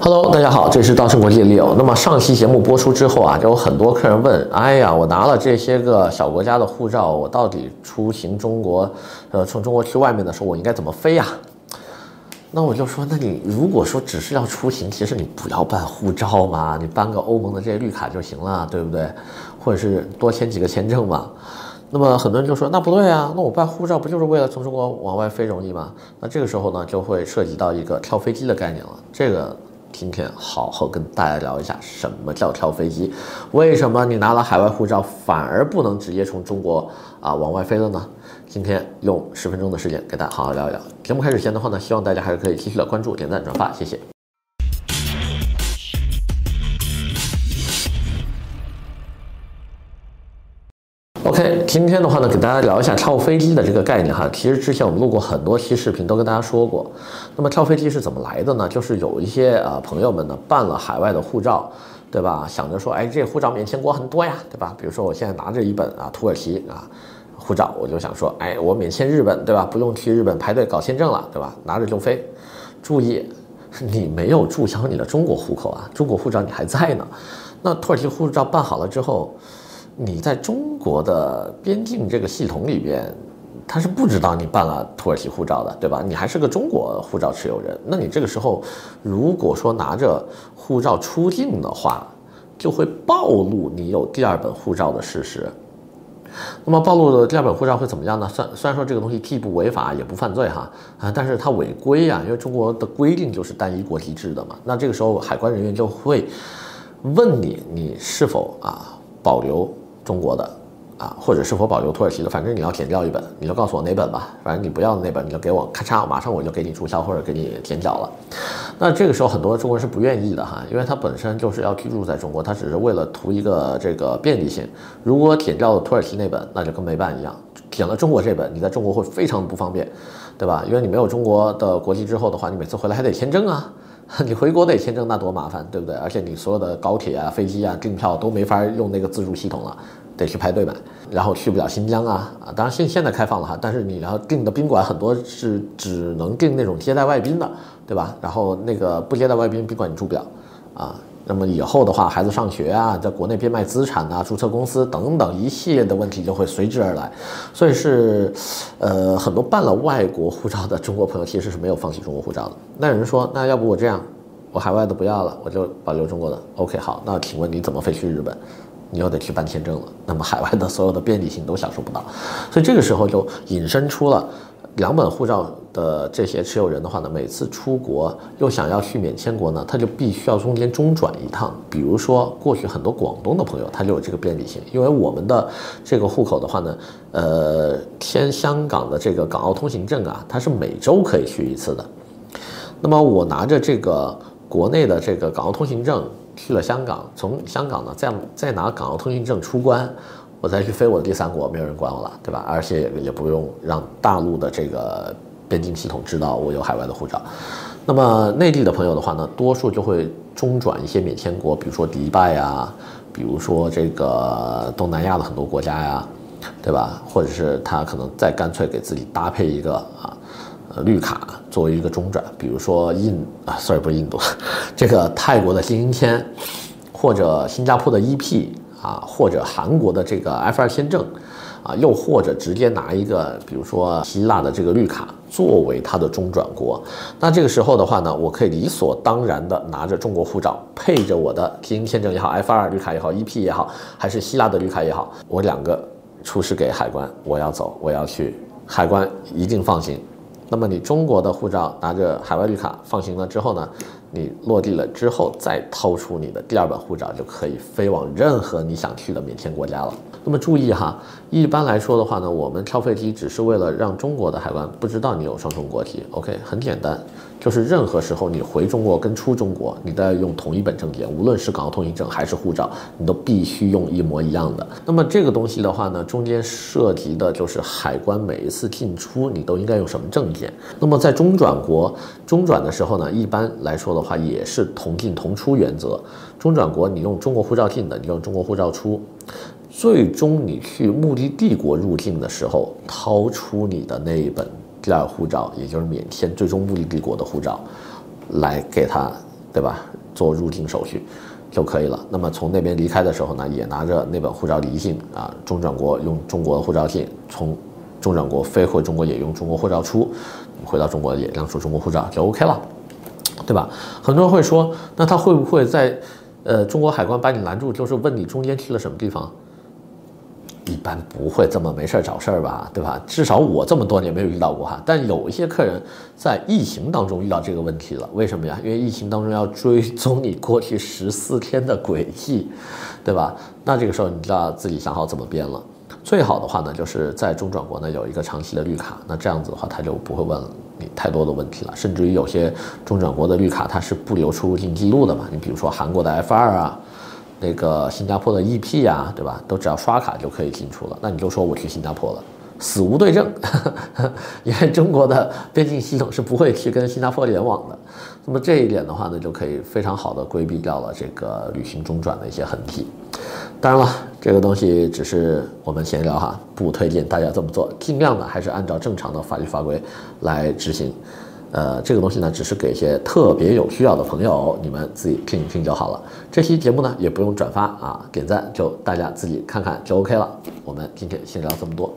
Hello，大家好，这里是稻盛国际的 Leo。那么上期节目播出之后啊，就有很多客人问：哎呀，我拿了这些个小国家的护照，我到底出行中国，呃，从中国去外面的时候，我应该怎么飞呀？那我就说，那你如果说只是要出行，其实你不要办护照嘛，你办个欧盟的这些绿卡就行了，对不对？或者是多签几个签证嘛。那么很多人就说，那不对啊，那我办护照不就是为了从中国往外飞容易吗？那这个时候呢，就会涉及到一个跳飞机的概念了，这个。今天好好跟大家聊一下什么叫跳飞机，为什么你拿了海外护照反而不能直接从中国啊往外飞了呢？今天用十分钟的时间给大家好好聊一聊。节目开始前的话呢，希望大家还是可以继续的关注、点赞、转发，谢谢。今天的话呢，给大家聊一下跳飞机的这个概念哈。其实之前我们录过很多期视频，都跟大家说过。那么跳飞机是怎么来的呢？就是有一些呃朋友们呢办了海外的护照，对吧？想着说，哎，这护照免签国很多呀，对吧？比如说我现在拿着一本啊土耳其啊护照，我就想说，哎，我免签日本，对吧？不用去日本排队搞签证了，对吧？拿着就飞。注意，你没有注销你的中国户口啊，中国护照你还在呢。那土耳其护照办好了之后。你在中国的边境这个系统里边，他是不知道你办了土耳其护照的，对吧？你还是个中国护照持有人，那你这个时候如果说拿着护照出境的话，就会暴露你有第二本护照的事实。那么暴露的第二本护照会怎么样呢？虽虽然说这个东西既不违法也不犯罪哈啊，但是它违规啊，因为中国的规定就是单一国籍制的嘛。那这个时候海关人员就会问你，你是否啊保留。中国的啊，或者是否保留土耳其的，反正你要剪掉一本，你就告诉我哪本吧。反正你不要的那本，你就给我，咔嚓，马上我就给你注销或者给你剪掉了。那这个时候很多中国人是不愿意的哈，因为他本身就是要居住在中国，他只是为了图一个这个便利性。如果剪掉了土耳其那本，那就跟没办一样。剪了中国这本，你在中国会非常不方便，对吧？因为你没有中国的国籍之后的话，你每次回来还得签证啊。你回国得签证，那多麻烦，对不对？而且你所有的高铁啊、飞机啊、订票都没法用那个自助系统了，得去排队买，然后去不了新疆啊啊！当然现现在开放了哈，但是你要订的宾馆很多是只能订那种接待外宾的，对吧？然后那个不接待外宾宾馆你住不了啊。那么以后的话，孩子上学啊，在国内变卖资产啊，注册公司等等一系列的问题就会随之而来。所以是，呃，很多办了外国护照的中国朋友其实是没有放弃中国护照的。那有人说，那要不我这样，我海外的不要了，我就保留中国的。OK，好，那请问你怎么飞去日本？你又得去办签证了。那么海外的所有的便利性都享受不到。所以这个时候就引申出了。两本护照的这些持有人的话呢，每次出国又想要去免签国呢，他就必须要中间中转一趟。比如说，过去很多广东的朋友他就有这个便利性，因为我们的这个户口的话呢，呃，签香港的这个港澳通行证啊，它是每周可以去一次的。那么我拿着这个国内的这个港澳通行证去了香港，从香港呢再再拿港澳通行证出关。我再去飞我的第三国，没有人管我了，对吧？而且也也不用让大陆的这个边境系统知道我有海外的护照。那么内地的朋友的话呢，多数就会中转一些免签国，比如说迪拜呀，比如说这个东南亚的很多国家呀，对吧？或者是他可能再干脆给自己搭配一个啊，呃，绿卡作为一个中转，比如说印啊，sorry 不是印度，这个泰国的新英签，或者新加坡的 EP。啊，或者韩国的这个 F2 签证，啊，又或者直接拿一个，比如说希腊的这个绿卡作为它的中转国，那这个时候的话呢，我可以理所当然的拿着中国护照，配着我的新英签证也好，F2 绿卡也好，EP 也好，还是希腊的绿卡也好，我两个出示给海关，我要走，我要去，海关一定放行。那么你中国的护照拿着海外绿卡放行了之后呢，你落地了之后再掏出你的第二本护照，就可以飞往任何你想去的免签国家了。那么注意哈，一般来说的话呢，我们跳飞机只是为了让中国的海关不知道你有双重国籍。OK，很简单。就是任何时候你回中国跟出中国，你都要用同一本证件，无论是港澳通行证还是护照，你都必须用一模一样的。那么这个东西的话呢，中间涉及的就是海关每一次进出你都应该用什么证件。那么在中转国中转的时候呢，一般来说的话也是同进同出原则。中转国你用中国护照进的，你用中国护照出。最终你去目的地国入境的时候，掏出你的那一本。第二护照，也就是免签最终目的地国的护照，来给他对吧？做入境手续就可以了。那么从那边离开的时候呢，也拿着那本护照离境啊，中转国用中国护照进，从中转国飞回中国也用中国护照出，回到中国也亮出中国护照就 OK 了，对吧？很多人会说，那他会不会在呃中国海关把你拦住，就是问你中间去了什么地方？一般不会这么没事找事儿吧，对吧？至少我这么多年没有遇到过哈。但有一些客人在疫情当中遇到这个问题了，为什么呀？因为疫情当中要追踪你过去十四天的轨迹，对吧？那这个时候你就要自己想好怎么编了。最好的话呢，就是在中转国呢有一个长期的绿卡，那这样子的话他就不会问你太多的问题了。甚至于有些中转国的绿卡它是不留出入境记录的嘛，你比如说韩国的 F2 啊。那个新加坡的 EP、啊，对吧？都只要刷卡就可以进出了。那你就说我去新加坡了，死无对证，因为中国的边境系统是不会去跟新加坡联网的。那么这一点的话呢，就可以非常好的规避掉了这个旅行中转的一些痕迹。当然了，这个东西只是我们闲聊哈，不推荐大家这么做，尽量呢还是按照正常的法律法规来执行。呃，这个东西呢，只是给一些特别有需要的朋友，你们自己听一听就好了。这期节目呢，也不用转发啊，点赞就大家自己看看就 OK 了。我们今天先聊这么多。